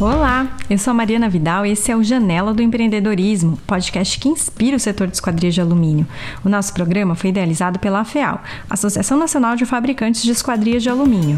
Olá, eu sou a Mariana Vidal e esse é o Janela do Empreendedorismo, podcast que inspira o setor de esquadrias de alumínio. O nosso programa foi idealizado pela AFEAL, Associação Nacional de Fabricantes de Esquadrias de Alumínio.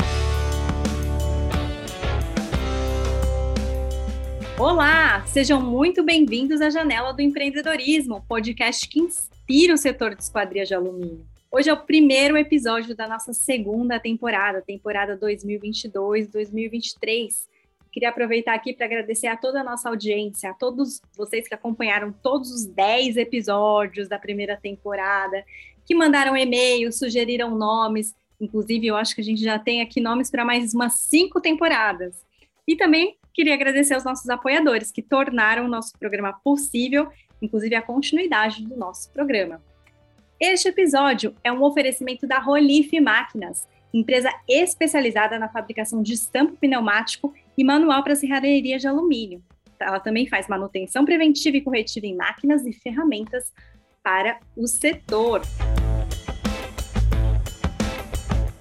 Olá, sejam muito bem-vindos à Janela do Empreendedorismo, podcast que inspira o setor de esquadrias de alumínio. Hoje é o primeiro episódio da nossa segunda temporada, temporada 2022-2023. Queria aproveitar aqui para agradecer a toda a nossa audiência, a todos vocês que acompanharam todos os 10 episódios da primeira temporada, que mandaram e-mails, sugeriram nomes. Inclusive, eu acho que a gente já tem aqui nomes para mais umas cinco temporadas. E também queria agradecer aos nossos apoiadores que tornaram o nosso programa possível, inclusive a continuidade do nosso programa. Este episódio é um oferecimento da Rolife Máquinas, empresa especializada na fabricação de estampo pneumático e manual para serralheria de alumínio. Ela também faz manutenção preventiva e corretiva em máquinas e ferramentas para o setor.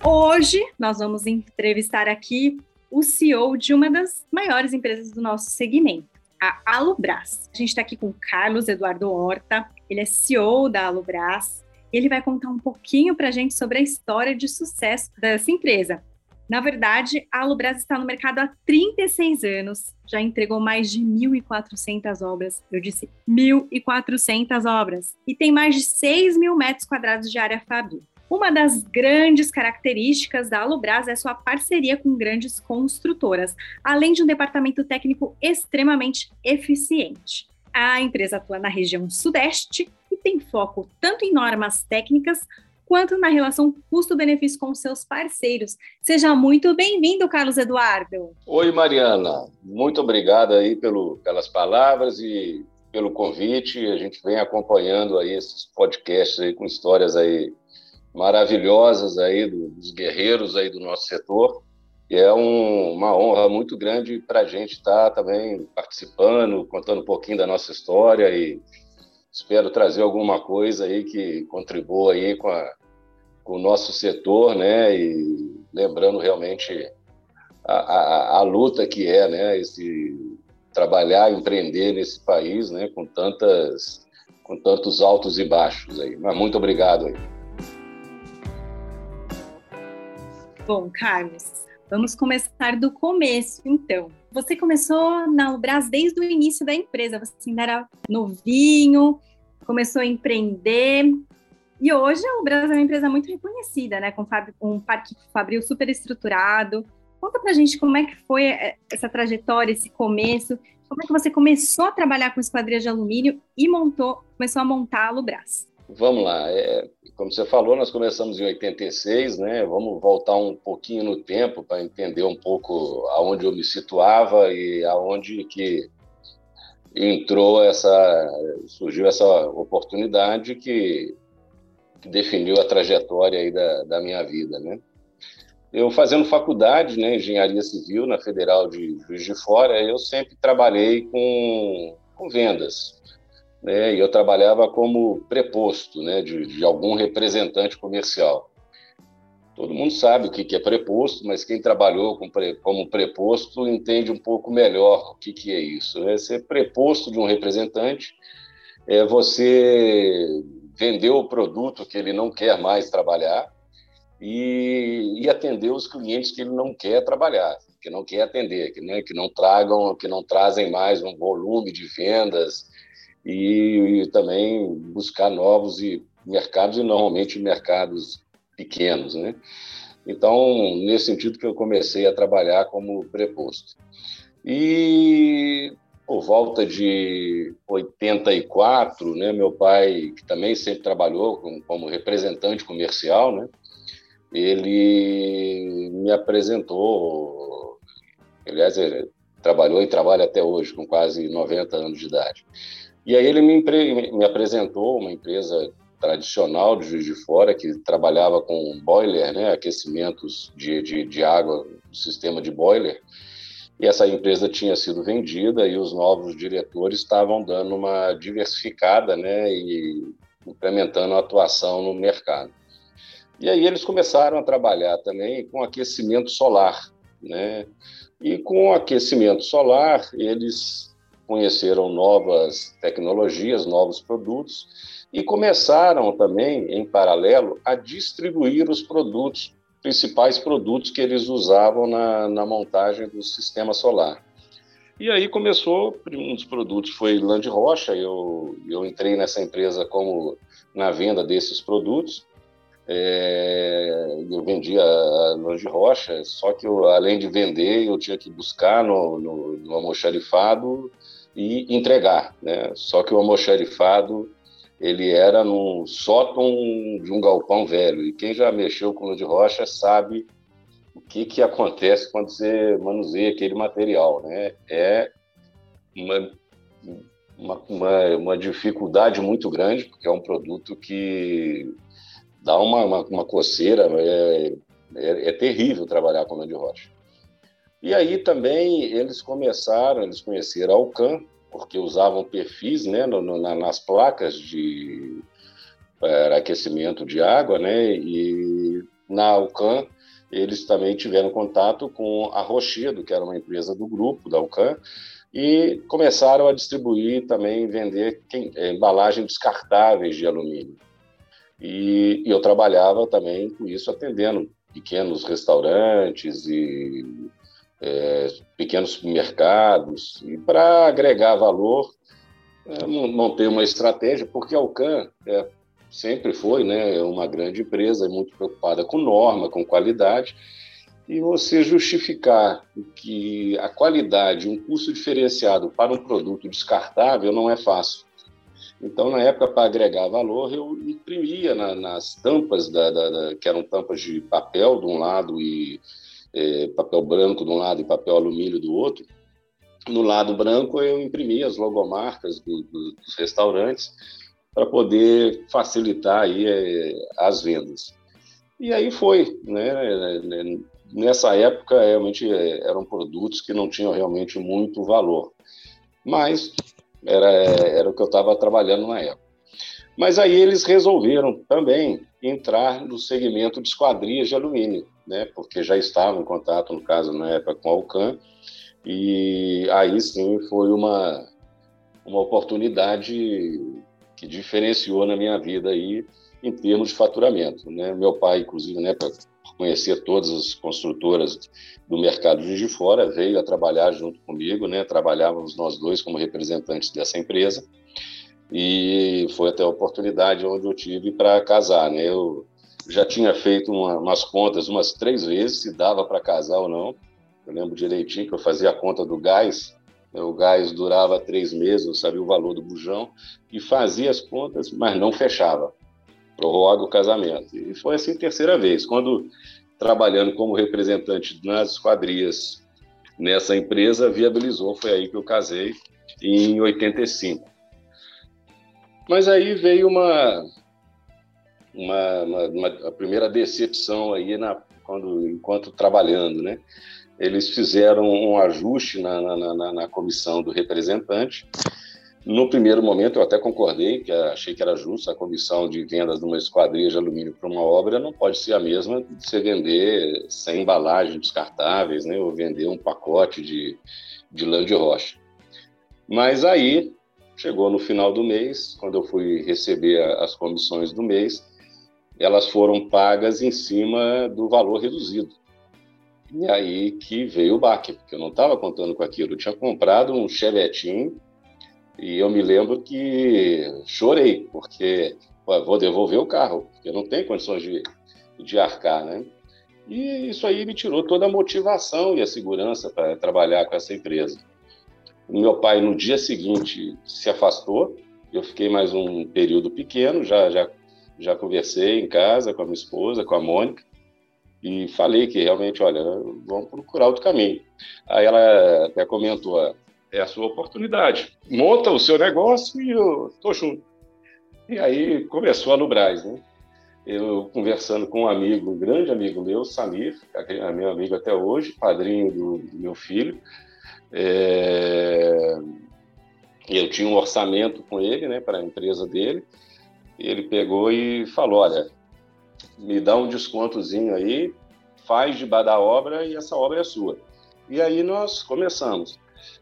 Hoje nós vamos entrevistar aqui o CEO de uma das maiores empresas do nosso segmento, a Alubras. A gente está aqui com Carlos Eduardo Horta, ele é CEO da Alubras. Ele vai contar um pouquinho para a gente sobre a história de sucesso dessa empresa. Na verdade, a Alubras está no mercado há 36 anos, já entregou mais de 1.400 obras. Eu disse 1.400 obras. E tem mais de 6 mil metros quadrados de área fabril. Uma das grandes características da Alubras é sua parceria com grandes construtoras, além de um departamento técnico extremamente eficiente. A empresa atua na região Sudeste e tem foco tanto em normas técnicas quanto na relação custo-benefício com seus parceiros. Seja muito bem-vindo, Carlos Eduardo. Oi, Mariana. Muito obrigado aí pelo, pelas palavras e pelo convite. A gente vem acompanhando aí esses podcasts aí com histórias aí maravilhosas aí dos guerreiros aí do nosso setor. E é um, uma honra muito grande para a gente estar tá também participando, contando um pouquinho da nossa história e espero trazer alguma coisa aí que contribua aí com, a, com o nosso setor, né? E lembrando realmente a, a, a, luta que é, né? Esse trabalhar, empreender nesse país, né? Com tantas, com tantos altos e baixos aí. Mas muito obrigado aí. Bom, Carlos, vamos começar do começo, então. Você começou na Ubras desde o início da empresa, você ainda era novinho, começou a empreender, e hoje a Ubras é uma empresa muito reconhecida, né, com um parque fabril super estruturado. Conta pra gente como é que foi é, essa trajetória, esse começo, como é que você começou a trabalhar com esquadrias de alumínio e montou, começou a montar a Lubras? Vamos lá, é, como você falou, nós começamos em 86, né? Vamos voltar um pouquinho no tempo para entender um pouco aonde eu me situava e aonde que entrou essa, surgiu essa oportunidade que, definiu a trajetória aí da, da minha vida, né? Eu fazendo faculdade, né, engenharia civil na Federal de Juiz de Fora, eu sempre trabalhei com, com vendas, né? E eu trabalhava como preposto, né, de, de algum representante comercial. Todo mundo sabe o que é preposto, mas quem trabalhou como preposto entende um pouco melhor o que é isso. É ser preposto de um representante é você vender o produto que ele não quer mais trabalhar e, e atender os clientes que ele não quer trabalhar, que não quer atender, que, né, que não tragam, que não trazem mais um volume de vendas, e, e também buscar novos e mercados e normalmente mercados pequenos, né? Então, nesse sentido que eu comecei a trabalhar como preposto. E por volta de 84, né, meu pai, que também sempre trabalhou como, como representante comercial, né, ele me apresentou, aliás, ele trabalhou e trabalha até hoje, com quase 90 anos de idade. E aí ele me, me apresentou uma empresa tradicional de Juiz de Fora que trabalhava com boiler, né, aquecimentos de, de, de água, sistema de boiler. E essa empresa tinha sido vendida e os novos diretores estavam dando uma diversificada, né, e implementando a atuação no mercado. E aí eles começaram a trabalhar também com aquecimento solar, né? E com aquecimento solar, eles conheceram novas tecnologias, novos produtos e começaram também, em paralelo, a distribuir os produtos, principais produtos que eles usavam na, na montagem do sistema solar. E aí começou, um dos produtos foi de rocha, eu, eu entrei nessa empresa como na venda desses produtos, é, eu vendia de rocha, só que eu, além de vender, eu tinha que buscar no, no, no almoxarifado e entregar, né? Só que o almoxarifado, ele era no sótão de um galpão velho, e quem já mexeu com lã de rocha sabe o que, que acontece quando você manuseia aquele material, né? É uma, uma, uma, uma dificuldade muito grande, porque é um produto que dá uma, uma, uma coceira, é, é, é, terrível trabalhar com lã de rocha. E aí também eles começaram, eles conheceram a Alcan, porque usavam perfis né, no, no, nas placas de para aquecimento de água, né, e na Alcan eles também tiveram contato com a Rochedo, que era uma empresa do grupo da Alcan, e começaram a distribuir também, vender é, embalagens descartáveis de alumínio. E, e, eu trabalhava também com isso, atendendo pequenos restaurantes e é, pequenos mercados, e para agregar valor, é, montei uma estratégia, porque a Alcan é, sempre foi né, uma grande empresa, muito preocupada com norma, com qualidade, e você justificar que a qualidade, um custo diferenciado para um produto descartável não é fácil. Então, na época, para agregar valor, eu imprimia na, nas tampas, da, da, da, que eram tampas de papel de um lado e é, papel branco de um lado e papel alumínio do outro. No lado branco, eu imprimia as logomarcas do, do, dos restaurantes para poder facilitar aí é, as vendas. E aí foi, né? Nessa época, realmente é, eram produtos que não tinham realmente muito valor, mas era, era o que eu estava trabalhando na época. Mas aí eles resolveram também entrar no segmento de esquadrias de alumínio, né? Porque já estavam em contato, no caso, na época, com a Alcan, e aí sim foi uma, uma oportunidade que diferenciou na minha vida aí em termos de faturamento. Né? Meu pai, inclusive, né, para conhecer todas as construtoras do mercado de fora, veio a trabalhar junto comigo, né? Trabalhávamos nós dois como representantes dessa empresa e foi até a oportunidade onde eu tive para casar, né? Eu já tinha feito uma, umas contas umas três vezes se dava para casar ou não. Eu lembro direitinho que eu fazia a conta do gás o gás durava três meses, eu sabia o valor do bujão, e fazia as contas, mas não fechava. Prorroga o casamento. E foi assim terceira vez. Quando, trabalhando como representante nas esquadrias nessa empresa, viabilizou, foi aí que eu casei, em 85. Mas aí veio uma, uma, uma, uma a primeira decepção aí na, quando, enquanto trabalhando, né? eles fizeram um ajuste na, na, na, na, comissão do representante. No primeiro momento, eu até concordei, que achei que era justo, a comissão de vendas de uma esquadrilha de alumínio para uma obra não pode ser a mesma de você vender sem embalagem descartáveis, né, ou vender um pacote de, de lã de rocha. Mas aí, chegou no final do mês, quando eu fui receber as comissões do mês, elas foram pagas em cima do valor reduzido. E aí que veio o baque, porque eu não estava contando com aquilo. Eu tinha comprado um Chevetinho e eu me lembro que chorei, porque vou devolver o carro, porque não tenho condições de, de arcar, né? E isso aí me tirou toda a motivação e a segurança para trabalhar com essa empresa. O meu pai, no dia seguinte, se afastou. Eu fiquei mais um período pequeno, já, já, já conversei em casa com a minha esposa, com a Mônica e falei que realmente, olha, vamos procurar outro caminho. Aí ela até comentou, é a sua oportunidade, monta o seu negócio e eu estou junto. E aí começou a Lubraz, né? Eu conversando com um amigo, um grande amigo meu, Samir, é meu amigo até hoje, padrinho do, do meu filho. É... Eu tinha um orçamento com ele, né, para a empresa dele. Ele pegou e falou: Olha, me dá um descontozinho aí faz de da obra e essa obra é sua. E aí nós começamos.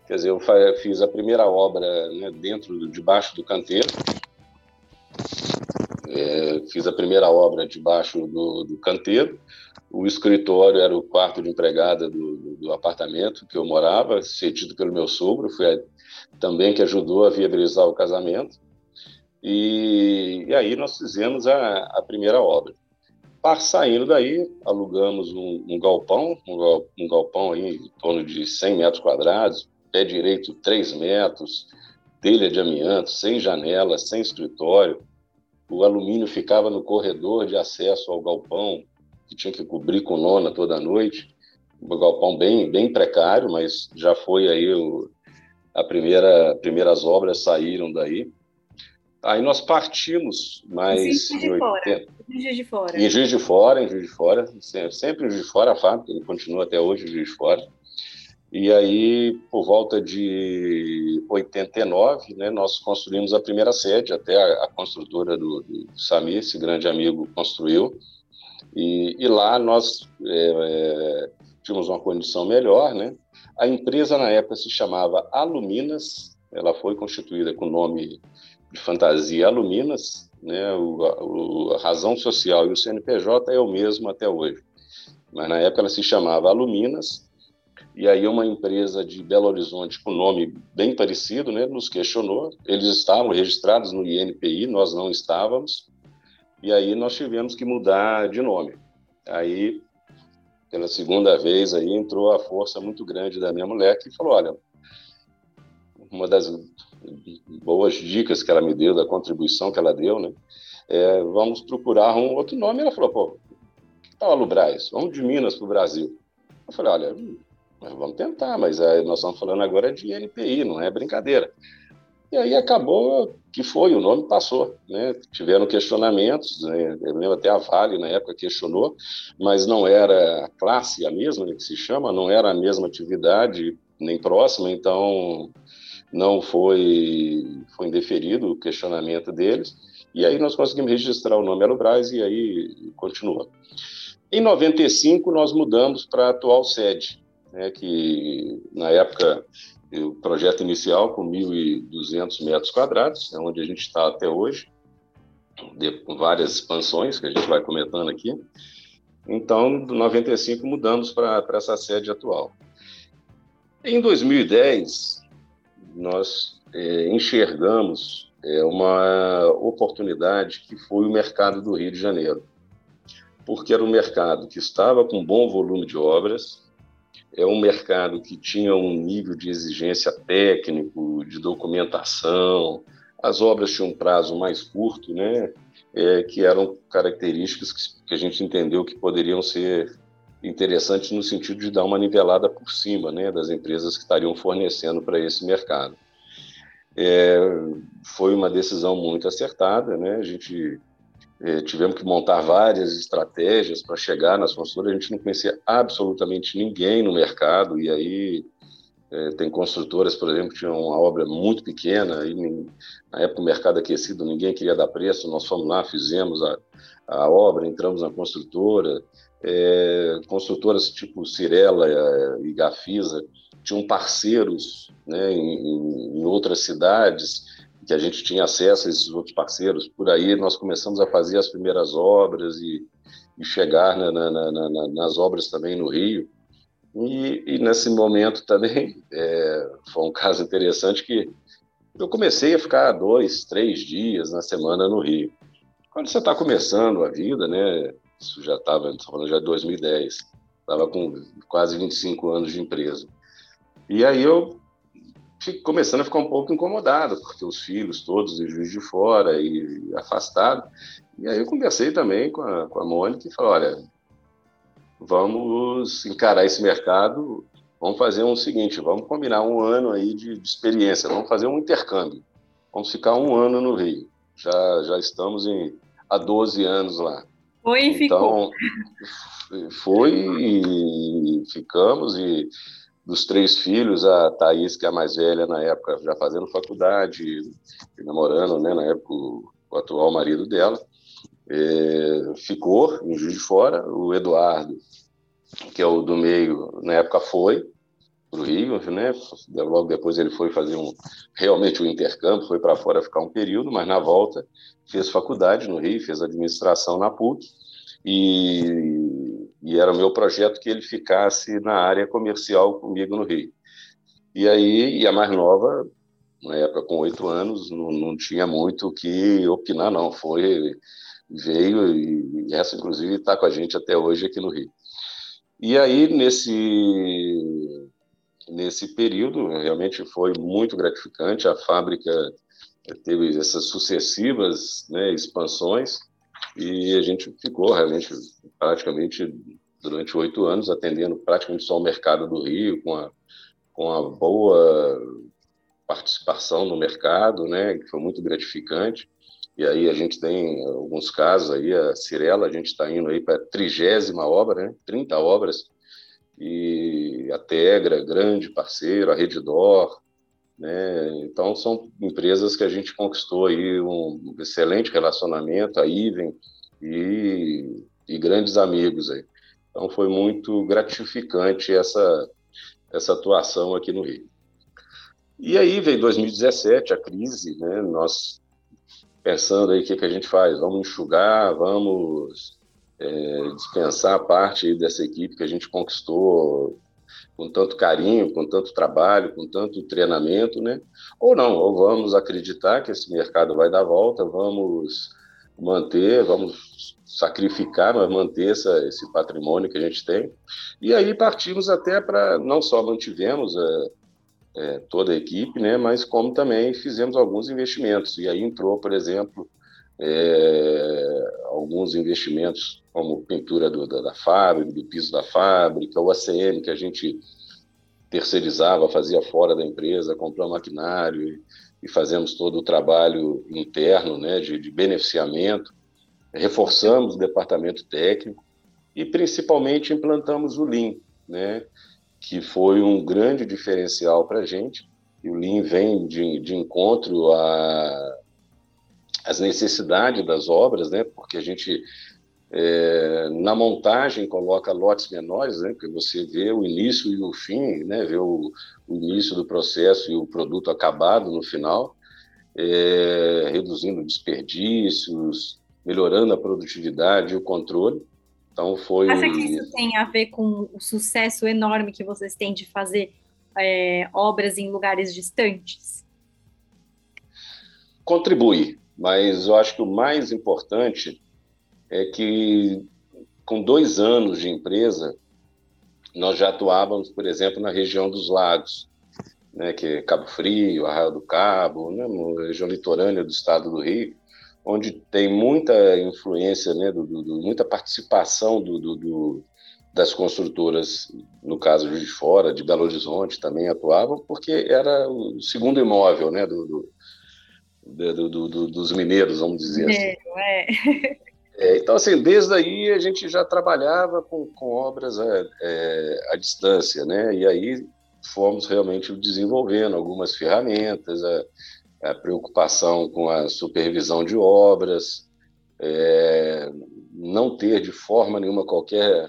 Quer dizer, eu fiz a primeira obra né, dentro, debaixo do canteiro. É, fiz a primeira obra debaixo do, do, canteiro. O escritório era o quarto de empregada do, do, do apartamento que eu morava, cedido pelo meu sogro. Foi a, também que ajudou a viabilizar o casamento. E, e aí nós fizemos a, a primeira obra. Saindo daí, alugamos um, um galpão, um, um, galpão aí em torno de 100 metros quadrados, pé direito 3 metros, telha de amianto, sem janela, sem escritório. O alumínio ficava no corredor de acesso ao galpão, que tinha que cobrir com lona toda noite. Um galpão bem, bem precário, mas já foi aí o, a primeira, primeiras obras saíram daí. Aí nós partimos mais em Juiz de Fora. Em Juiz de Fora. Em Juiz de Fora, em Juiz de Fora, sempre em Juiz de Fora a fábrica, ele continua até hoje em Juiz de Fora. E aí, por volta de 89, né, nós construímos a primeira sede, até a, a construtora do, do Samir, esse grande amigo, construiu. E, e lá nós é, é, tínhamos uma condição melhor, né? A empresa, na época, se chamava Aluminas, ela foi constituída com o nome de fantasia Aluminas, né? O, o, a razão social e o CNPJ é o mesmo até hoje. Mas na época ela se chamava Aluminas, e aí uma empresa de Belo Horizonte com nome bem parecido, né, nos questionou. Eles estavam registrados no INPI, nós não estávamos. E aí nós tivemos que mudar de nome. Aí pela segunda vez aí entrou a força muito grande da minha mulher que falou, olha, uma das boas dicas que ela me deu, da contribuição que ela deu, né? É, vamos procurar um outro nome. Ela falou, pô, que tal a Lubrais? Vamos de Minas para o Brasil. Eu falei, olha, vamos tentar, mas nós estamos falando agora de NPI, não é brincadeira. E aí acabou que foi, o nome passou. Né? Tiveram questionamentos, né? eu lembro até a Vale na época questionou, mas não era a classe a mesma né, que se chama, não era a mesma atividade nem próxima, então não foi, foi indeferido o questionamento deles, e aí nós conseguimos registrar o nome Elobras e aí continua. Em 95, nós mudamos para a atual sede, né, que na época o projeto inicial com 1.200 metros quadrados, é onde a gente está até hoje, com várias expansões que a gente vai comentando aqui. Então, em 95 mudamos para essa sede atual. Em 2010, nós é, enxergamos é, uma oportunidade que foi o mercado do Rio de Janeiro, porque era um mercado que estava com bom volume de obras, é um mercado que tinha um nível de exigência técnico, de documentação, as obras tinham um prazo mais curto, né? É, que eram características que, que a gente entendeu que poderiam ser interessante no sentido de dar uma nivelada por cima né, das empresas que estariam fornecendo para esse mercado. É, foi uma decisão muito acertada, né? A gente é, tivemos que montar várias estratégias para chegar nas construtoras. A gente não conhecia absolutamente ninguém no mercado e aí é, tem construtoras, por exemplo, que tinham uma obra muito pequena e na época o mercado aquecido ninguém queria dar preço. Nós fomos lá, fizemos a, a obra, entramos na construtora, é, construtoras tipo Cirela é, e Gafisa tinham parceiros né, em, em, outras cidades que a gente tinha acesso a esses outros parceiros. Por aí nós começamos a fazer as primeiras obras e, e chegar na, na, na, nas obras também no Rio. E, e nesse momento também é, foi um caso interessante que eu comecei a ficar dois, três dias na semana no Rio. Quando você está começando a vida, né, isso já estava, falando já de 2010, estava com quase 25 anos de empresa. E aí eu fico começando a ficar um pouco incomodado, porque os filhos todos em Juiz de Fora e afastado. E aí eu conversei também com a, com a Mônica e falei, olha, vamos encarar esse mercado, vamos fazer um seguinte, vamos combinar um ano aí de, de experiência, vamos fazer um intercâmbio. Vamos ficar um ano no Rio. Já, já estamos em, há 12 anos lá. Foi e ficou. Então, foi e ficamos, e dos três filhos, a Thaís, que é a mais velha na época, já fazendo faculdade, namorando, né, na época, o, o atual marido dela, é, ficou em Juiz de Fora, o Eduardo que é o do meio, na época foi para o Rio, né? Logo depois ele foi fazer um realmente um intercâmbio, foi para fora ficar um período, mas na volta fez faculdade no Rio, fez administração na PUC e, e era o meu projeto que ele ficasse na área comercial comigo no Rio. E aí, e a mais nova, na época com oito anos, não, não tinha muito o que opinar, não. Foi, veio e, e essa, inclusive, está com a gente até hoje aqui no Rio. E aí, nesse, nesse período, realmente foi muito gratificante. A fábrica teve essas sucessivas né, expansões e a gente ficou realmente praticamente durante oito anos atendendo praticamente só o mercado do Rio com a, com a boa participação no mercado, né, que foi muito gratificante. E aí a gente tem alguns casos aí, a Cirela, a gente está indo aí para a trigésima obra, né, 30 obras, e a Tegra, grande parceiro, a Redditor, né, então são empresas que a gente conquistou aí um excelente relacionamento, a Iven e, e grandes amigos aí. Então foi muito gratificante essa, essa atuação aqui no Rio. E aí veio 2017, a crise, né? Nós pensando aí o que, que a gente faz, vamos enxugar, vamos é, dispensar parte dessa equipe que a gente conquistou com tanto carinho, com tanto trabalho, com tanto treinamento, né? Ou não, ou vamos acreditar que esse mercado vai dar volta, vamos manter, vamos sacrificar, mas manter essa, esse patrimônio que a gente tem. E aí partimos até para, não só mantivemos a, é, toda a equipe, né, mas como também fizemos alguns investimentos. E aí entrou, por exemplo, é, alguns investimentos como pintura do, da, da, fábrica, do piso da fábrica, o ACM que a gente terceirizava, fazia fora da empresa, comprou maquinário e, e fazemos todo o trabalho interno né, de, de beneficiamento, reforçamos o departamento técnico e principalmente implantamos o Lean, né, que foi um grande diferencial para a gente. E o Lean vem de, de encontro às necessidades das obras, né? porque a gente, é, na montagem, coloca lotes menores, né? porque você vê o início e o fim, né? vê o, o início do processo e o produto acabado no final, é, reduzindo desperdícios, melhorando a produtividade e o controle. Então foi. Acha que isso tem a ver com o sucesso enorme que vocês têm de fazer é, obras em lugares distantes? Contribui, mas eu acho que o mais importante é que com dois anos de empresa nós já atuávamos, por exemplo, na região dos lagos, né, que é Cabo Frio, Arraial do Cabo, né, região litorânea do estado do Rio onde tem muita influência, né, do, do, muita participação do, das construtoras, no caso de fora, de Belo Horizonte também atuavam, porque era o segundo imóvel né, do, dos mineiros, vamos dizer assim. É. É, então, assim, desde aí a gente já trabalhava com, com obras é, é à distância, né? E aí fomos realmente desenvolvendo algumas ferramentas, a, a preocupação com a supervisão de obras, é, não ter de forma nenhuma qualquer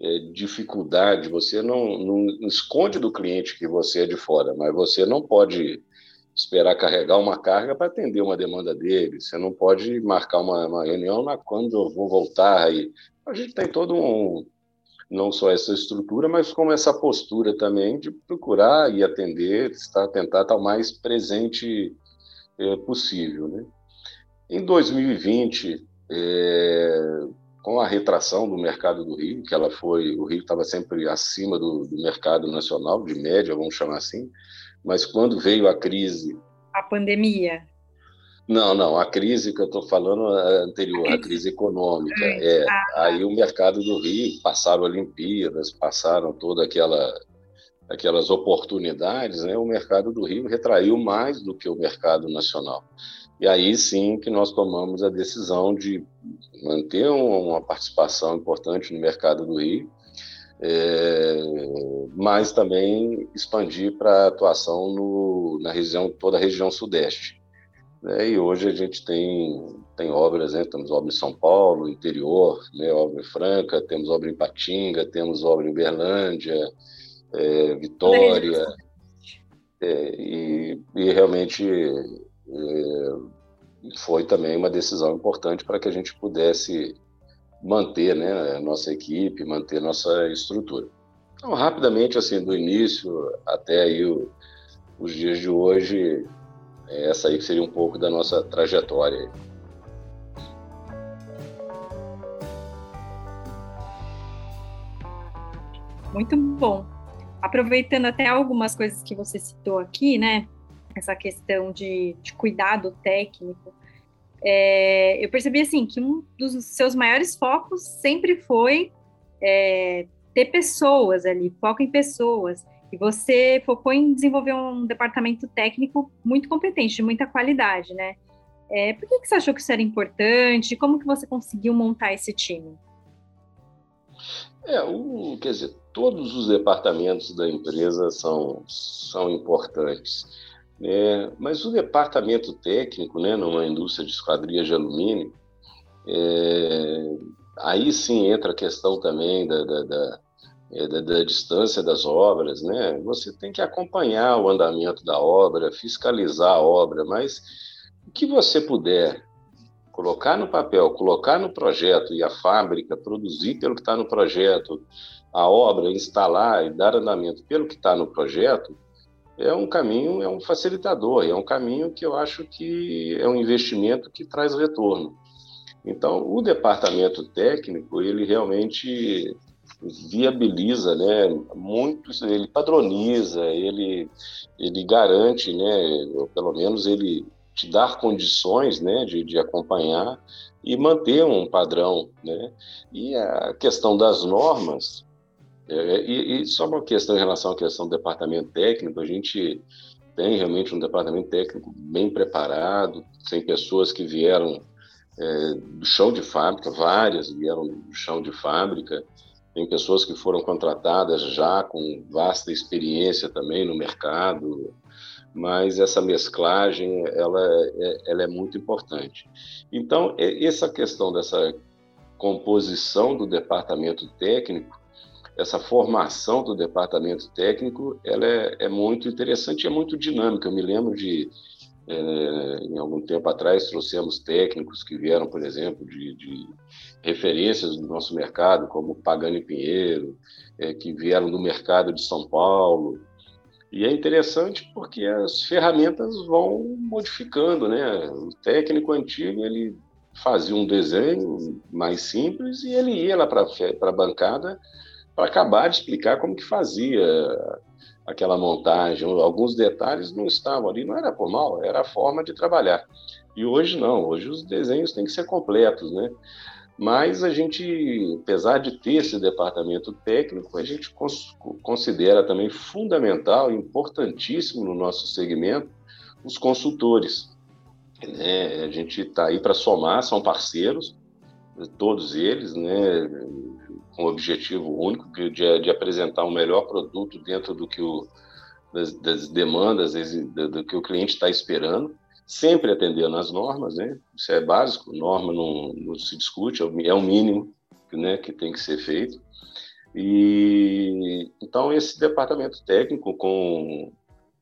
é, dificuldade. Você não, não, esconde do cliente que você é de fora, mas você não pode esperar carregar uma carga para atender uma demanda dele. Você não pode marcar uma, uma reunião na quando eu vou voltar. Aí a gente tem todo um não só essa estrutura, mas como essa postura também de procurar e atender, estar tentar estar o mais presente é, possível. Né? Em 2020, é, com a retração do mercado do Rio, que ela foi, o Rio estava sempre acima do, do, mercado nacional, de média, vamos chamar assim, mas quando veio a crise. A pandemia. Não, não, a crise que eu estou falando é anterior, a crise econômica. É, ah, tá. aí o mercado do Rio passaram Olimpíadas, passaram toda aquela aquelas oportunidades, né, o mercado do Rio retraiu mais do que o mercado nacional. E aí sim que nós tomamos a decisão de manter uma participação importante no mercado do Rio, é, mas também expandir para atuação no, na região, toda a região sudeste. Né? E hoje a gente tem, tem obras, né? temos obra em São Paulo, interior, né? obra em Franca, temos obra em Patinga, temos obra em Berlândia, é, Vitória. É, e, e, realmente é, foi também uma decisão importante para que a gente pudesse manter né, a nossa equipe, manter a nossa estrutura. Então, rapidamente, assim, do início até aí o, os dias de hoje, essa aí seria um pouco da nossa trajetória. Muito bom. Aproveitando até algumas coisas que você citou aqui, né? Essa questão de, de cuidado técnico. É, eu percebi assim que um dos seus maiores focos sempre foi é, ter pessoas ali, foco em pessoas. E você focou em desenvolver um departamento técnico muito competente, de muita qualidade, né? É, por que, que você achou que isso era importante? Como que você conseguiu montar esse time? É, o, quer dizer, todos os departamentos da empresa são, são importantes. Né? Mas o departamento técnico, né, numa indústria de esquadrias de alumínio, é, aí sim entra a questão também da, da, da é, da, da, distância das obras, né? Você tem que acompanhar o andamento da obra, fiscalizar a obra, mas o que você puder colocar no papel, colocar no projeto e a fábrica produzir pelo que está no projeto, a obra instalar e dar andamento pelo que está no projeto, é um caminho, é um facilitador, é um caminho que eu acho que é um investimento que traz retorno. Então, o departamento técnico, ele realmente viabiliza, né, muito, ele padroniza, ele, ele garante, né, ou pelo menos ele te dar condições, né, de, de acompanhar e manter um padrão, né, e a questão das normas, é, e, e, só uma questão em relação à questão do departamento técnico, a gente tem realmente um departamento técnico bem preparado, tem pessoas que vieram é, do chão de fábrica, várias vieram do chão de fábrica, tem pessoas que foram contratadas já com vasta experiência também no mercado, mas essa mesclagem ela é, ela é muito importante. Então, essa questão dessa composição do departamento técnico, essa formação do departamento técnico, ela é, é muito interessante é muito dinâmica. Eu me lembro de é, em algum tempo atrás, trouxemos técnicos que vieram, por exemplo, de, de referências do nosso mercado, como Pagani Pinheiro, é, que vieram do mercado de São Paulo. E é interessante porque as ferramentas vão modificando, né? O técnico antigo, ele fazia um desenho mais simples e ele ia lá para a bancada para acabar de explicar como que fazia aquela montagem, alguns detalhes não estavam ali, não era por mal, era a forma de trabalhar. E hoje não, hoje os desenhos têm que ser completos, né? Mas a gente, apesar de ter esse departamento técnico, a gente considera também fundamental, importantíssimo no nosso segmento, os consultores. Né? A gente está aí para somar, são parceiros, todos eles, né? Com o objetivo único de, de, apresentar um melhor produto dentro do que o, das, das demandas do, do que o cliente está esperando, sempre atendendo às normas, né? Isso é básico, norma não, não se discute, é o é mínimo né, que tem que ser feito. E então esse departamento técnico, com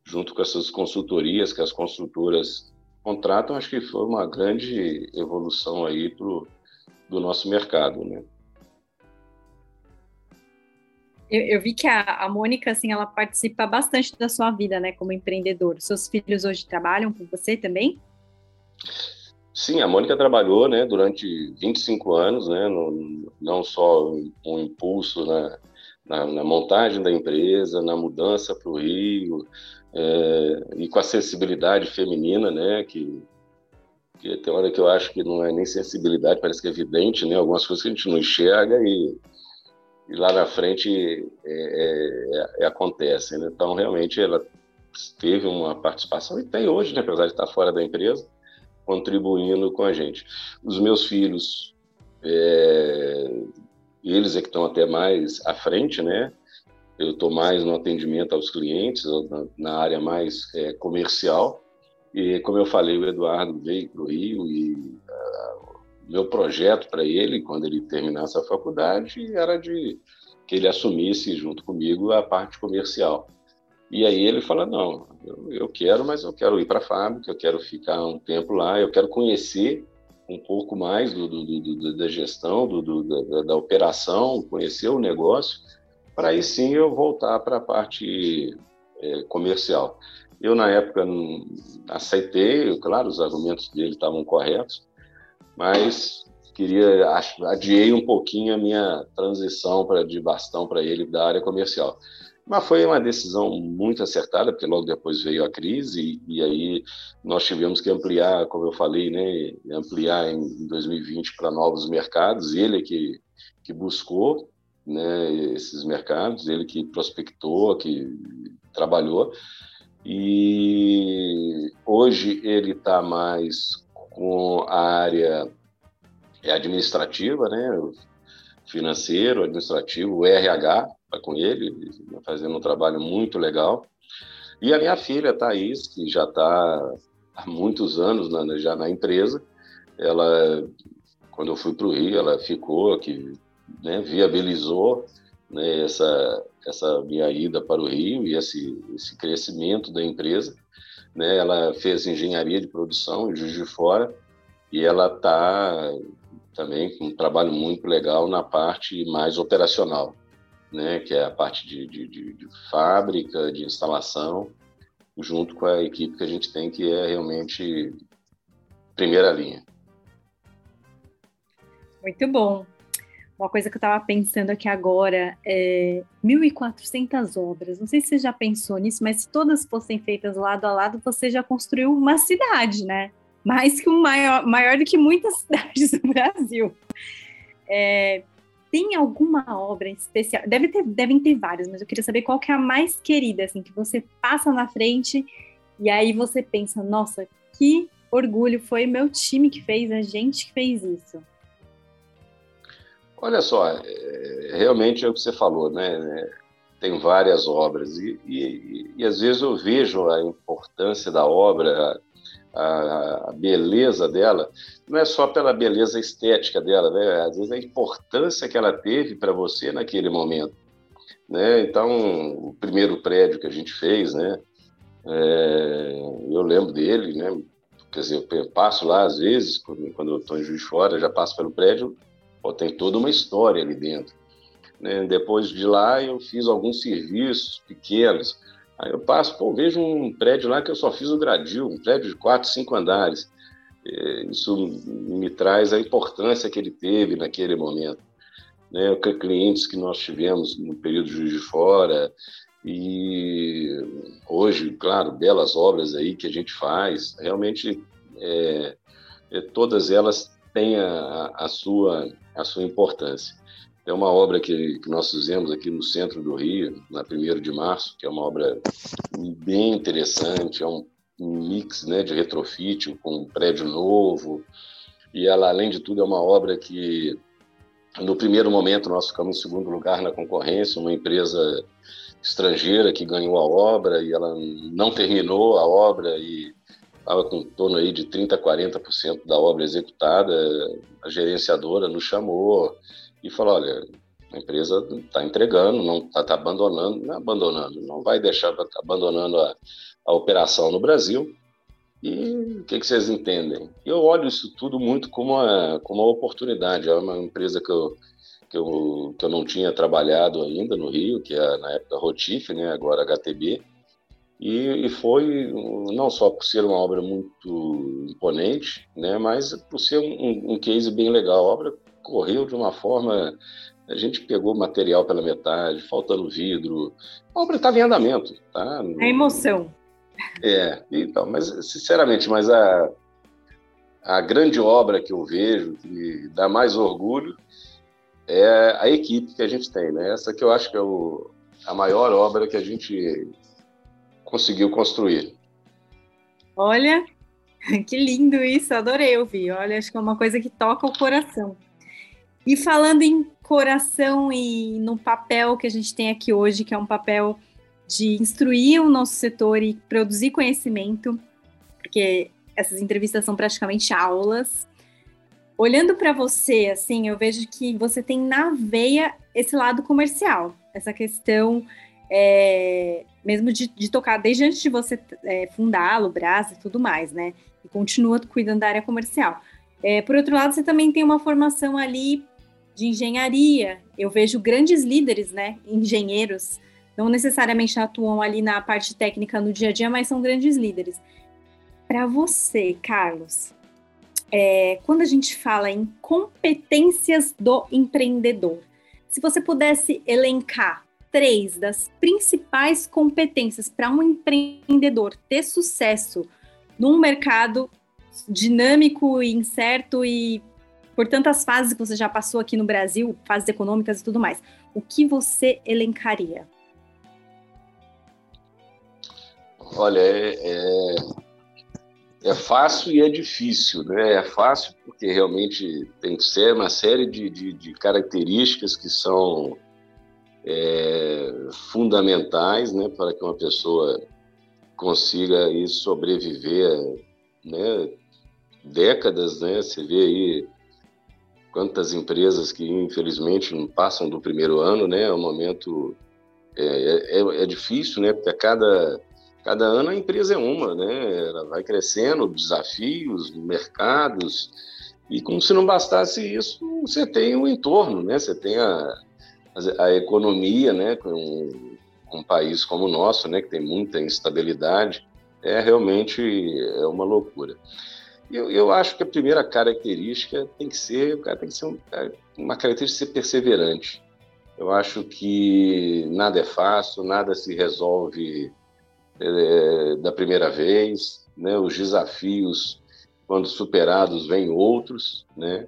junto com essas consultorias que as construtoras contratam, acho que foi uma grande evolução aí pro, do nosso mercado, né? Eu, eu, vi que a, a Mônica, assim, ela participa bastante da sua vida, né, como empreendedor. Seus filhos hoje trabalham com você também? Sim, a Mônica trabalhou, né, durante 25 anos, né, no, não só um impulso na, na, na, montagem da empresa, na mudança para o Rio, é, e com a sensibilidade feminina, né, que, que tem hora que eu acho que não é nem sensibilidade, parece que é evidente, né, algumas coisas que a gente não enxerga e e lá na frente é, é, é, acontece. Né? Então, realmente, ela teve uma participação e tem hoje, né, apesar de estar fora da empresa, contribuindo com a gente. Os meus filhos, é, eles é que estão até mais à frente, né? Eu estou mais no atendimento aos clientes, na, na área mais é, comercial, E, como eu falei, o Eduardo veio para o Rio e uh, meu projeto para ele, quando ele terminasse a faculdade, era de que ele assumisse junto comigo a parte comercial. E aí ele fala: Não, eu, eu quero, mas eu quero ir para a fábrica, eu quero ficar um tempo lá, eu quero conhecer um pouco mais do, do, do, da gestão, da, da, operação, conhecer o negócio, para aí sim eu voltar para a parte é, comercial. Eu, na época, aceitei, claro, os argumentos dele estavam corretos, mas queria, adiei um pouquinho a minha transição para de bastão para ele da área comercial. Mas foi uma decisão muito acertada, porque logo depois veio a crise e, e aí nós tivemos que ampliar, como eu falei, né, ampliar em 2020 para novos mercados. Ele que que buscou né, esses mercados, ele que prospectou, que trabalhou. E hoje ele está mais com a área administrativa, né? financeiro, administrativo, o RH, está com ele, fazendo um trabalho muito legal. E a minha filha, Thaís, que já está há muitos anos na, já na empresa, ela, quando eu fui para o Rio, ela ficou, que né, viabilizou né, essa, essa minha ida para o Rio e esse, esse crescimento da empresa. Né, ela fez engenharia de produção em Juiz de Fora e ela está também com um trabalho muito legal na parte mais operacional, né, que é a parte de, de, de, de fábrica, de instalação, junto com a equipe que a gente tem, que é realmente primeira linha. Muito bom. Uma coisa que eu estava pensando aqui agora é 1.400 obras. Não sei se você já pensou nisso, mas se todas fossem feitas lado a lado, você já construiu uma cidade, né? Mais que um maior, maior do que muitas cidades do Brasil. É, tem alguma obra especial? Deve ter, devem ter várias, mas eu queria saber qual que é a mais querida, assim, que você passa na frente e aí você pensa, nossa, que orgulho, foi meu time que fez, a gente que fez isso. Olha só, é, realmente é o que você falou, né? Tem várias obras e, e, e às vezes eu vejo a importância da obra, a, a, beleza dela, não é só pela beleza estética dela, né? Às vezes a importância que ela teve para você naquele momento, né? Então, o primeiro prédio que a gente fez, né? É, eu lembro dele, né? Quer dizer, eu passo lá às vezes, quando eu estou em Juiz Fora, já passo pelo prédio, Pô, tem toda uma história ali dentro. Né? Depois de lá, eu fiz alguns serviços pequenos. Aí eu passo, pô, vejo um prédio lá que eu só fiz o gradil, um prédio de quatro, cinco andares. É, isso me traz a importância que ele teve naquele momento. Né? Clientes que nós tivemos no período de Juiz de Fora, e hoje, claro, belas obras aí que a gente faz, realmente é, é, todas elas têm a, a, sua a sua importância. É uma obra que, que nós fizemos aqui no centro do Rio, na 1 de março, que é uma obra bem interessante, é um mix né, de retrofit com um prédio novo, e ela, além de tudo, é uma obra que, no primeiro momento, nós ficamos em segundo lugar na concorrência, uma empresa estrangeira que ganhou a obra e ela não terminou a obra e estava com em torno aí de 30% a 40% da obra executada, a gerenciadora nos chamou e falou, olha, a empresa está entregando, não está tá abandonando, não é abandonando, não vai deixar tá abandonando a, a operação no Brasil. E o que, que, vocês entendem? Eu olho isso tudo muito como uma, como uma oportunidade. É uma empresa que eu, que, eu, que eu não tinha trabalhado ainda no Rio, que é na época Rotif, né, agora HTB. E, e, foi não só por ser uma obra muito imponente, né, mas por ser um, um case bem legal. A obra correu de uma forma. A gente pegou material pela metade, faltando vidro. A obra estava em andamento. Tá? A emoção. É, então, mas sinceramente, mas a, a grande obra que eu vejo, que me dá mais orgulho, é a equipe que a gente tem. Né? Essa que eu acho que é o, a maior obra que a gente conseguiu construir. Olha, que lindo isso, adorei ouvir. Olha, acho que é uma coisa que toca o coração. E falando em coração e no papel que a gente tem aqui hoje, que é um papel de instruir o nosso setor e produzir conhecimento, porque essas entrevistas são praticamente aulas. Olhando para você, assim, eu vejo que você tem na veia esse lado comercial, essa questão é, mesmo de, de, tocar desde antes de você é, fundar a Lubras e tudo mais, né? E continua cuidando da área comercial. É, por outro lado, você também tem uma formação ali de engenharia. Eu vejo grandes líderes, né? Engenheiros, não necessariamente atuam ali na parte técnica no dia a dia, mas são grandes líderes. Para você, Carlos, é, quando a gente fala em competências do empreendedor, se você pudesse elencar três das principais competências para um empreendedor ter sucesso num mercado dinâmico e incerto e por tantas fases que você já passou aqui no Brasil, fases econômicas e tudo mais, o que você elencaria? Olha, é, é, é, fácil e é difícil, né? É fácil porque realmente tem que ser uma série de, de, de características que são é, fundamentais né, para que uma pessoa consiga aí sobreviver né, décadas, né? Você vê aí quantas empresas que infelizmente não passam do primeiro ano, né? É um momento é, é, é difícil, né? Porque a cada cada ano a empresa é uma, né? Ela vai crescendo, desafios, mercados e como se não bastasse isso, você tem o entorno, né? Você tem a, a economia, né? Com um país como o nosso, né? Que tem muita instabilidade, é realmente é uma loucura. Eu, eu acho que a primeira característica tem que ser, o cara tem que ser um, uma característica ser perseverante. Eu acho que nada é fácil, nada se resolve é, da primeira vez, né? Os desafios, quando superados, vêm outros, né?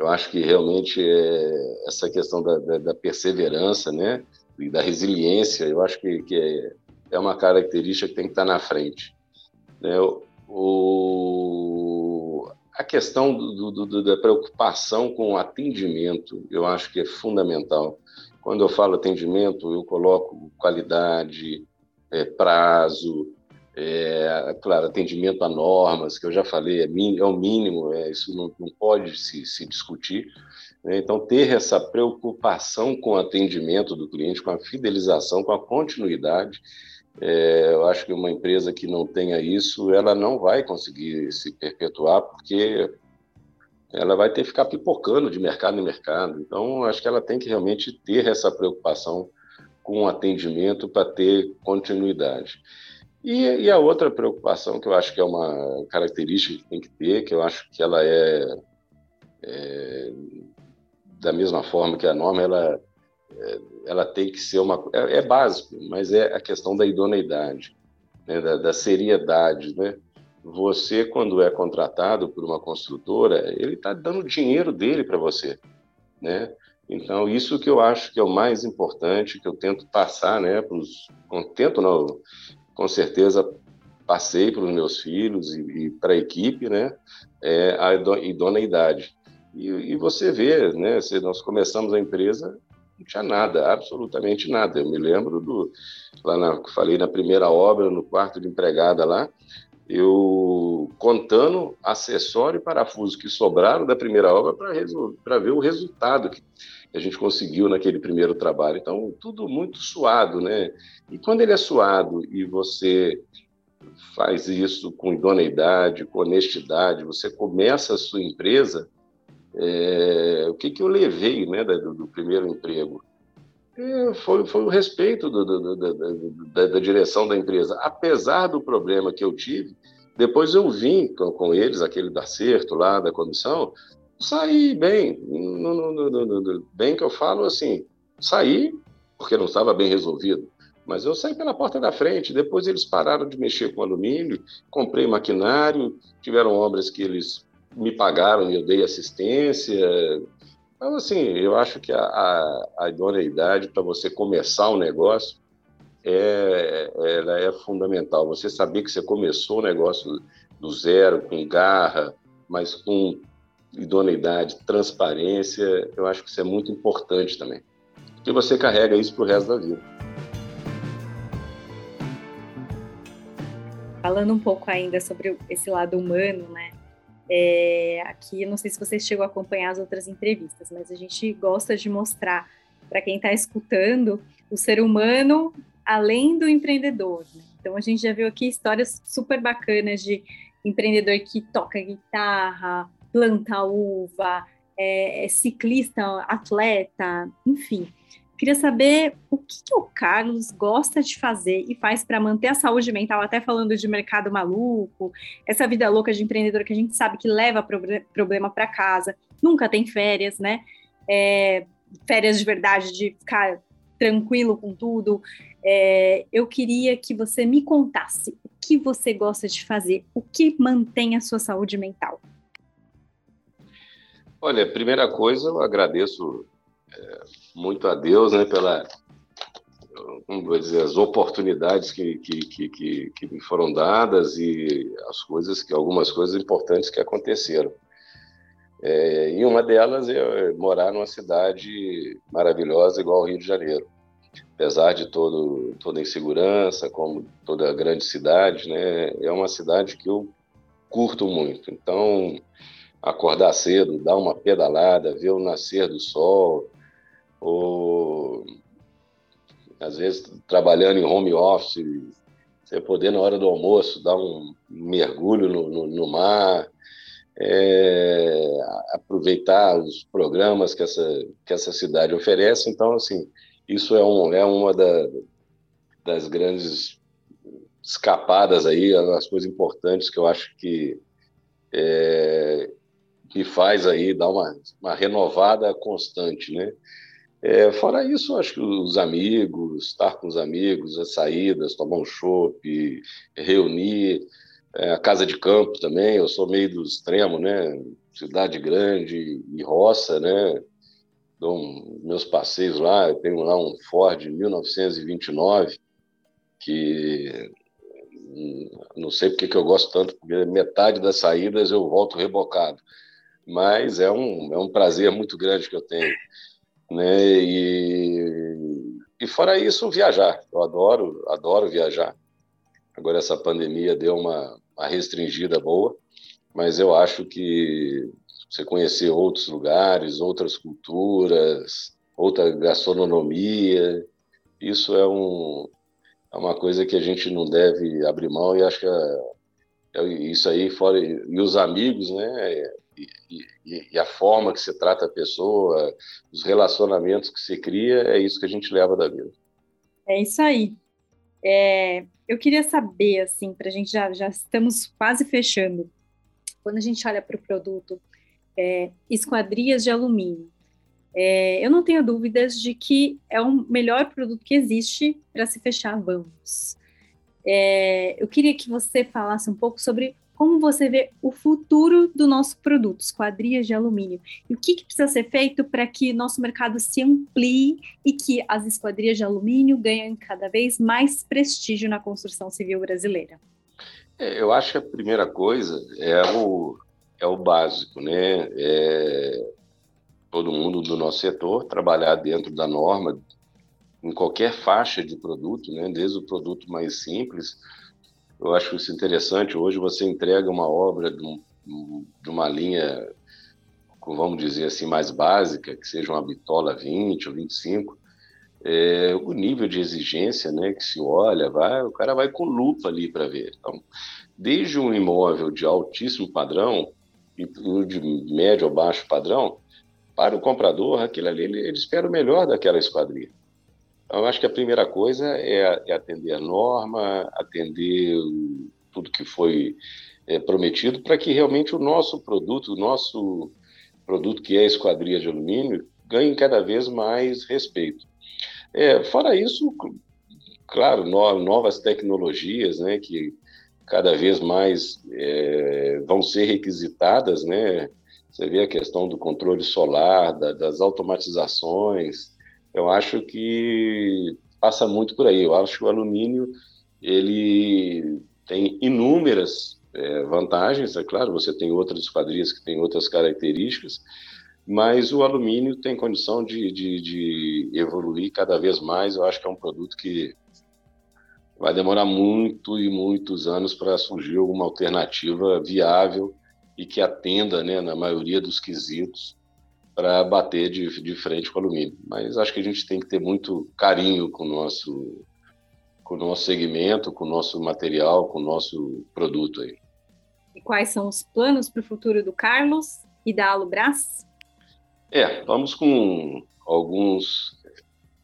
Eu acho que realmente é essa questão da, da, da, perseverança, né? E da resiliência, eu acho que, que é, é uma característica que tem que estar na frente. Né? O, a questão do, do, da preocupação com o atendimento, eu acho que é fundamental. Quando eu falo atendimento, eu coloco qualidade, é, prazo, é, claro, atendimento a normas, que eu já falei, é, é o mínimo, é, isso não, não pode se, se discutir. Né? Então, ter essa preocupação com o atendimento do cliente, com a fidelização, com a continuidade, é, eu acho que uma empresa que não tenha isso, ela não vai conseguir se perpetuar, porque ela vai ter que ficar pipocando de mercado em mercado. Então, acho que ela tem que realmente ter essa preocupação com o atendimento para ter continuidade. E, e, a outra preocupação que eu acho que é uma característica que tem que ter, que eu acho que ela é, é da mesma forma que a norma, ela é, ela tem que ser uma é, é, básico, mas é a questão da idoneidade, né, da, da, seriedade, né? Você quando é contratado por uma construtora, ele está dando dinheiro dele para você, né? Então isso que eu acho que é o mais importante, que eu tento passar, né? Pros, tento não, com certeza passei para os meus filhos e, e para a equipe, né? É a idoneidade. E, e, você vê, né? Se nós começamos a empresa não tinha nada, absolutamente nada. Eu me lembro do lá na, falei na primeira obra, no quarto de empregada lá, eu contando acessório e parafuso que sobraram da primeira obra para ver o resultado que a gente conseguiu naquele primeiro trabalho. Então, tudo muito suado, né? E quando ele é suado e você faz isso com idoneidade, com honestidade, você começa a sua empresa, é, o que, que eu levei né, do, do primeiro emprego? É, foi, foi o respeito do, do, da, da, direção da empresa. Apesar do problema que eu tive, depois eu vim com, com eles, aquele da acerto lá da comissão, saí bem. No, no, no, bem que eu falo assim, saí porque não estava bem resolvido. Mas eu saí pela porta da frente. Depois eles pararam de mexer com alumínio, comprei maquinário, tiveram obras que eles me pagaram e eu dei assistência. Então, assim, eu acho que a, a, a idoneidade para você começar um negócio é, ela é fundamental. Você saber que você começou o negócio do zero, com garra, mas com idoneidade, transparência, eu acho que isso é muito importante também. Porque você carrega isso para o resto da vida. Falando um pouco ainda sobre esse lado humano, né? É, aqui, não sei se vocês chegam a acompanhar as outras entrevistas, mas a gente gosta de mostrar para quem está escutando o ser humano além do empreendedor. Né? Então, a gente já viu aqui histórias super bacanas de empreendedor que toca guitarra, planta uva, é, é ciclista, atleta, enfim. Queria saber o que, que, o Carlos gosta de fazer e faz para manter a saúde mental, até falando de mercado maluco, essa vida louca de empreendedor que a gente sabe que leva problema para casa, nunca tem férias, né? É, férias de verdade, de ficar tranquilo com tudo. É, eu queria que você me contasse o que você gosta de fazer, o que mantém a sua saúde mental. Olha, primeira coisa, eu agradeço é, muito a Deus né, pela como dizer, as oportunidades que, que, que, que, me foram dadas e as coisas que algumas coisas importantes que aconteceram. É, e uma delas é morar numa cidade maravilhosa igual ao Rio de Janeiro. Apesar de todo, toda insegurança, como toda grande cidade, né, é uma cidade que eu curto muito. Então, acordar cedo, dar uma pedalada, ver o nascer do sol, às vezes trabalhando em home office, você poder na hora do almoço dar um mergulho no, no, no mar, é, aproveitar os programas que essa, que essa cidade oferece. Então, assim, isso é, um, é uma da, das grandes escapadas aí, as coisas importantes que eu acho que é, que faz aí dar uma, uma renovada constante, né? É, fora isso, acho que os amigos, estar com os amigos, as saídas, tomar um chopp, reunir, é, a casa de campo também, eu sou meio do extremo, né? Cidade grande e roça, né? Dou um, meus passeios lá, eu tenho lá um Ford 1929, que hum, não sei porque que eu gosto tanto, porque metade das saídas eu volto rebocado. Mas é um, é um prazer muito grande que eu tenho. Né? E, e fora isso, viajar. Eu adoro, adoro viajar. Agora essa pandemia deu uma, uma restringida boa, mas eu acho que você conhecer outros lugares, outras culturas, outra gastronomia, isso é, um, é uma coisa que a gente não deve abrir mão e acho que é, é isso aí fora e os amigos, né? E, e, a forma que se trata a pessoa, os relacionamentos que se cria, é isso que a gente leva da vida. É isso aí. É, eu queria saber, assim, para a gente já, já estamos quase fechando. Quando a gente olha para o produto, é, esquadrias de alumínio, é, eu não tenho dúvidas de que é o melhor produto que existe para se fechar vamos. É, eu queria que você falasse um pouco sobre como você vê o futuro do nosso produto, esquadrias de alumínio, e o que, que precisa ser feito para que nosso mercado se amplie e que as esquadrias de alumínio ganhem cada vez mais prestígio na construção civil brasileira. É, eu acho que a primeira coisa é o, é o básico, né? É todo mundo do nosso setor trabalhar dentro da norma, em qualquer faixa de produto, né? desde o produto mais simples eu acho isso interessante. Hoje você entrega uma obra de, um, de uma linha, vamos dizer assim, mais básica, que seja uma bitola 20 ou 25, é, o nível de exigência né, que se olha, vai, o cara vai com lupa ali para ver. Então, desde um imóvel de altíssimo padrão e de médio ou baixo padrão, para o comprador, aquilo ali, ele, ele espera o melhor daquela esquadria. Então, eu acho que a primeira coisa é, é atender a norma, atender tudo que foi é, prometido, para que realmente o nosso produto, o nosso produto que é a esquadria de alumínio, ganhe cada vez mais respeito. É, fora isso, claro, no, novas tecnologias, né, que cada vez mais é, vão ser requisitadas, né? Você vê a questão do controle solar, da, das automatizações, eu acho que passa muito por aí. Eu acho que o alumínio ele tem inúmeras é, vantagens, é claro, você tem outras esquadrias que têm outras características, mas o alumínio tem condição de, de, de, evoluir cada vez mais. Eu acho que é um produto que vai demorar muito e muitos anos para surgir alguma alternativa viável e que atenda, né, na maioria dos quesitos, para bater de, de frente com o alumínio. Mas acho que a gente tem que ter muito carinho com o nosso, com o nosso segmento, com o nosso material, com o nosso produto aí. E quais são os planos para o futuro do Carlos e da Alubras? É, vamos com alguns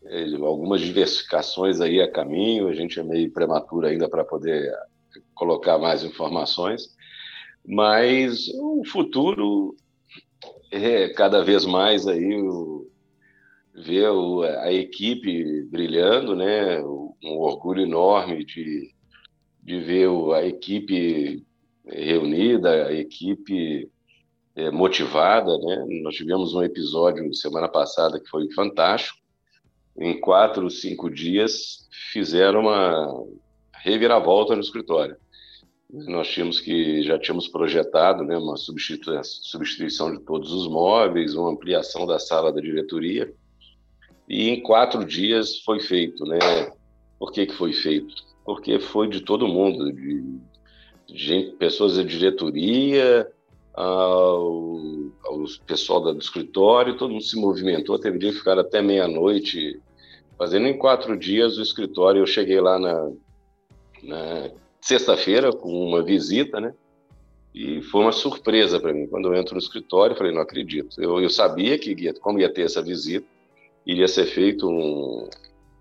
é, algumas diversificações aí a caminho. A gente é meio prematuro ainda para poder colocar mais informações, mas o futuro é cada vez mais aí o, ver o, a equipe brilhando, né? Um orgulho enorme de, de ver a equipe reunida, a equipe é, motivada, né? Nós tivemos um episódio semana passada que foi fantástico. Em quatro, cinco dias fizeram uma reviravolta no escritório. Nós tínhamos que já tínhamos projetado, né, uma substituição, de todos os móveis, uma ampliação da sala da diretoria. E em quatro dias foi feito, né? Por que que foi feito? Porque foi de todo mundo, de, de pessoas da diretoria, ao, ao pessoal do escritório, todo mundo se movimentou, teve dia que ficar até meia-noite, fazendo em quatro dias o escritório. Eu cheguei lá na, na sexta-feira com uma visita, né? E foi uma surpresa para mim. Quando eu entro no escritório, eu falei, não acredito. Eu, eu sabia que, ia, como ia ter essa visita, iria ser feito um,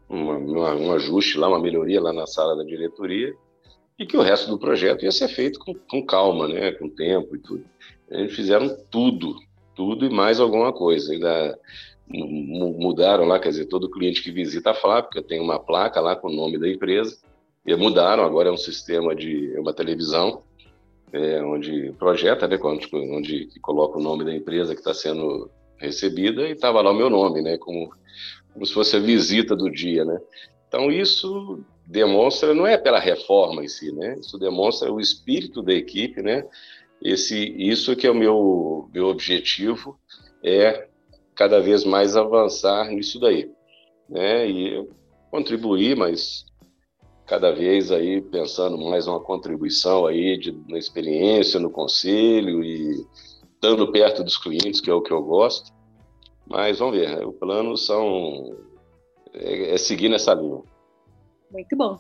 uma, um ajuste lá, uma melhoria lá na sala da diretoria, e que o resto do projeto ia ser feito com, com calma, né? Com tempo e tudo. Eles fizeram tudo, tudo e mais alguma coisa. Ainda mudaram lá, quer dizer, todo cliente que visita a fábrica tem uma placa lá com o nome da empresa. E mudaram, agora é um sistema de é uma televisão, é, onde projeta, né, onde, onde coloca o nome da empresa que está sendo recebida e estava lá o meu nome, né, como, como se fosse a visita do dia, né. Então isso demonstra, não é pela reforma em si, né, isso demonstra o espírito da equipe, né, esse, isso que é o meu, meu objetivo, é cada vez mais avançar nisso daí, né? E contribuir, mas cada vez aí pensando mais uma contribuição aí de, na experiência, no conselho e estando perto dos clientes, que é o que eu gosto. Mas vamos ver, o plano são é, é seguir nessa linha. Muito bom.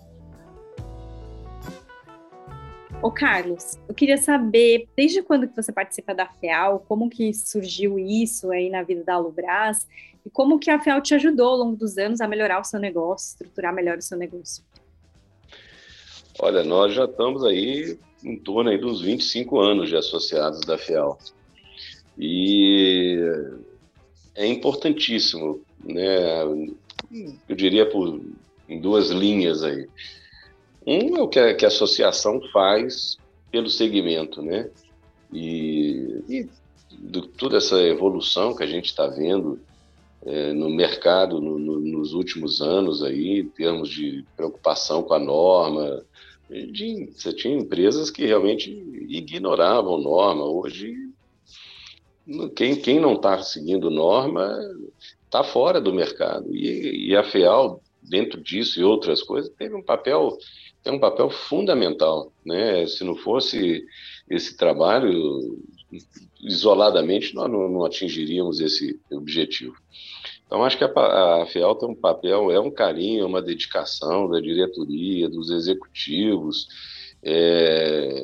Ô Carlos, eu queria saber, desde quando que você participa da FEAL, como que surgiu isso aí na vida da Alubras e como que a FEAL te ajudou ao longo dos anos a melhorar o seu negócio, estruturar melhor o seu negócio? Olha, nós já estamos aí em torno aí dos 25 anos de associados da FEAL. E é importantíssimo, né? Eu diria por em duas linhas aí. Um é o que a, que a associação faz pelo segmento, né? E, e do, toda essa evolução que a gente está vendo é, no mercado no, no, nos últimos anos aí, em termos de preocupação com a norma, de, você tinha empresas que realmente ignoravam norma. Hoje, quem, quem não está seguindo norma está fora do mercado. E, e a FEAL, dentro disso e outras coisas, teve um papel tem um papel fundamental, né? Se não fosse esse trabalho isoladamente, nós não, não atingiríamos esse objetivo. Então, acho que a, a FEAL tem um papel, é um carinho, é uma dedicação da diretoria, dos executivos. É,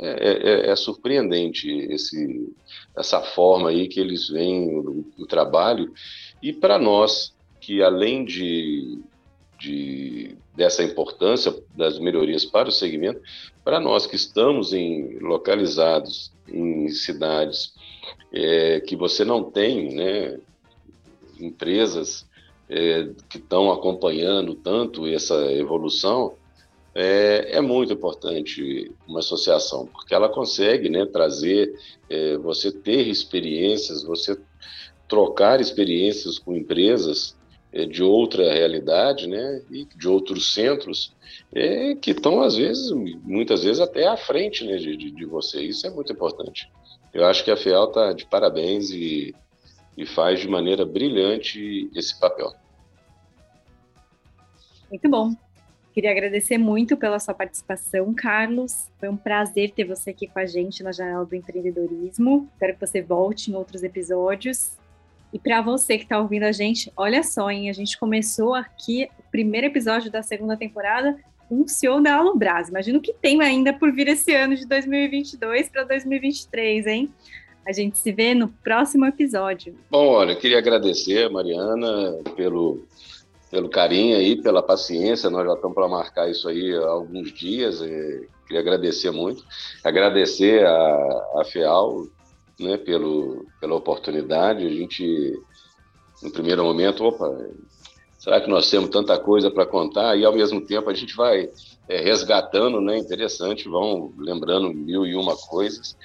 é, é, é surpreendente esse, essa forma aí que eles veem o, o trabalho. E para nós, que além de de, dessa importância das melhorias para o segmento, para nós que estamos em, localizados em cidades é, que você não tem né, empresas é, que estão acompanhando tanto essa evolução, é, é, muito importante uma associação, porque ela consegue né, trazer, é, você ter experiências, você trocar experiências com empresas de outra realidade, né, e de outros centros, é, que estão, às vezes, muitas vezes até à frente né, de, de, de você. Isso é muito importante. Eu acho que a FEAL está de parabéns e, e faz de maneira brilhante esse papel. Muito bom. Queria agradecer muito pela sua participação, Carlos. Foi um prazer ter você aqui com a gente na Janela do Empreendedorismo. Espero que você volte em outros episódios. E para você que está ouvindo a gente, olha só, hein? A gente começou aqui o primeiro episódio da segunda temporada o CEO da Alubras. Imagino que tem ainda por vir esse ano de 2022 para 2023, hein? A gente se vê no próximo episódio. Bom, olha, eu queria agradecer a Mariana pelo pelo carinho aí, pela paciência. Nós já estamos para marcar isso aí há alguns dias. queria agradecer muito. Agradecer a, a FEAL né, pelo, pela oportunidade. A gente, no primeiro momento, opa, será que nós temos tanta coisa para contar? E, ao mesmo tempo, a gente vai é, resgatando, né? Interessante, vão lembrando mil e uma coisas.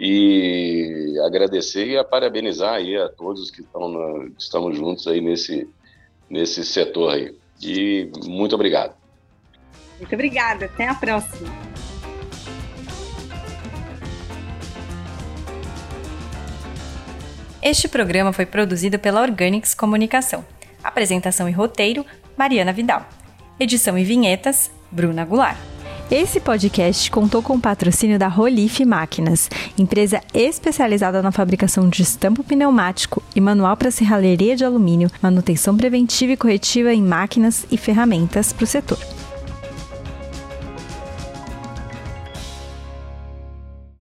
E agradecer e a parabenizar aí a todos que estão estamos juntos aí nesse nesse setor aí. E muito obrigado. Muito obrigada. Até a próxima. Este programa foi produzido pela Organics Comunicação. Apresentação e roteiro: Mariana Vidal. Edição e vinhetas: Bruna Goulart. Esse podcast contou com o patrocínio da Rolif Máquinas, empresa especializada na fabricação de estampo pneumático e manual para serralheria de alumínio, manutenção preventiva e corretiva em máquinas e ferramentas para o setor.